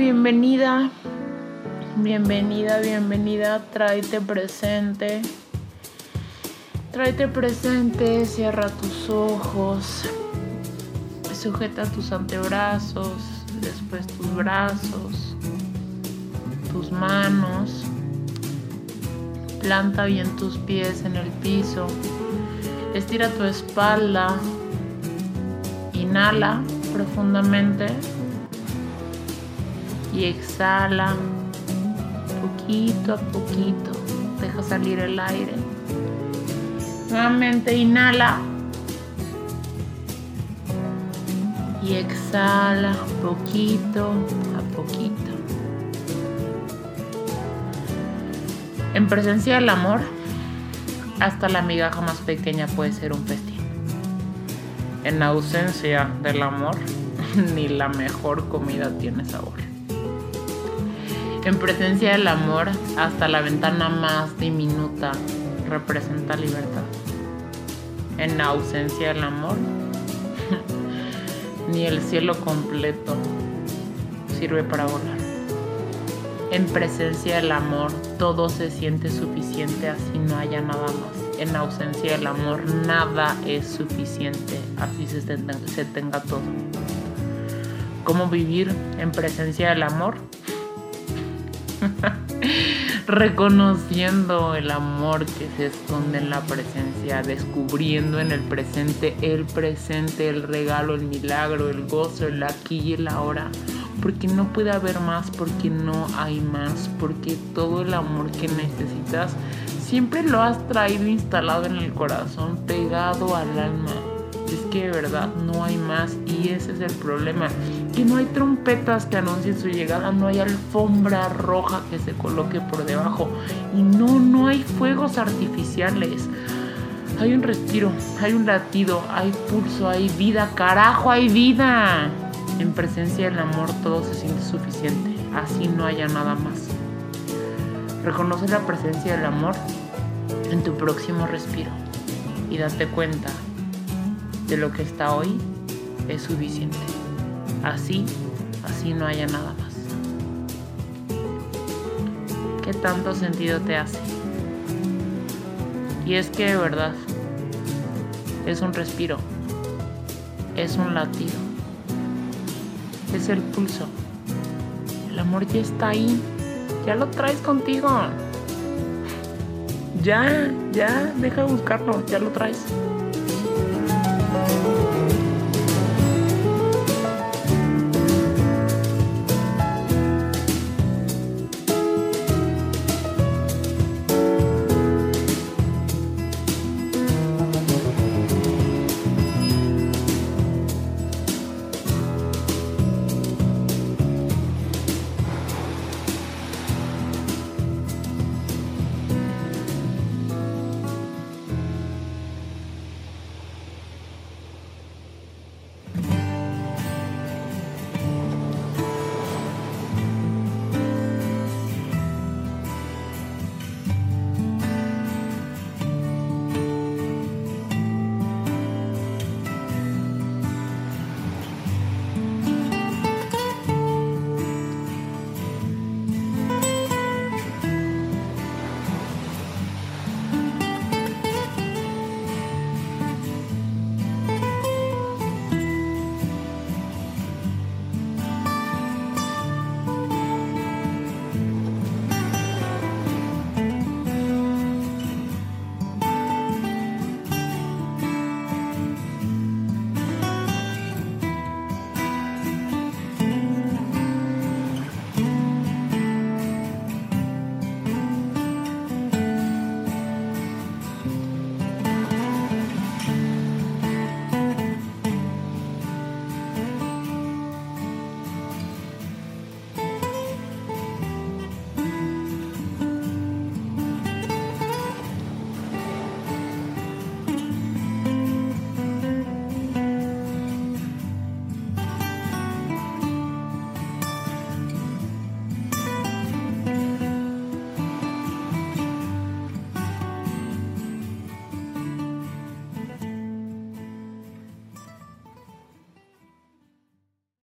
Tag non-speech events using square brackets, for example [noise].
bienvenida, bienvenida, bienvenida, tráete presente. Tráete presente, cierra tus ojos, sujeta tus antebrazos, después tus brazos, tus manos, planta bien tus pies en el piso, estira tu espalda, inhala profundamente y exhala poquito a poquito, deja salir el aire. Nuevamente inhala y exhala poquito a poquito. En presencia del amor, hasta la migaja más pequeña puede ser un festín. En ausencia del amor, [laughs] ni la mejor comida tiene sabor. En presencia del amor, hasta la ventana más diminuta representa libertad. En ausencia del amor, [laughs] ni el cielo completo sirve para volar. En presencia del amor, todo se siente suficiente así no haya nada más. En ausencia del amor, nada es suficiente así se se tenga todo. ¿Cómo vivir en presencia del amor? [laughs] Reconociendo el amor que se esconde en la presencia, descubriendo en el presente el presente, el regalo, el milagro, el gozo, el aquí y el ahora. Porque no puede haber más, porque no hay más, porque todo el amor que necesitas siempre lo has traído instalado en el corazón, pegado al alma es que de verdad no hay más y ese es el problema. Que no hay trompetas que anuncien su llegada, no hay alfombra roja que se coloque por debajo y no, no hay fuegos artificiales. Hay un respiro, hay un latido, hay pulso, hay vida, carajo, hay vida. En presencia del amor todo se siente suficiente, así no haya nada más. Reconoce la presencia del amor en tu próximo respiro y date cuenta de lo que está hoy es suficiente. Así, así no haya nada más. ¿Qué tanto sentido te hace? Y es que de verdad es un respiro, es un latido, es el pulso. El amor ya está ahí, ya lo traes contigo. Ya, ya, deja de buscarlo, ya lo traes.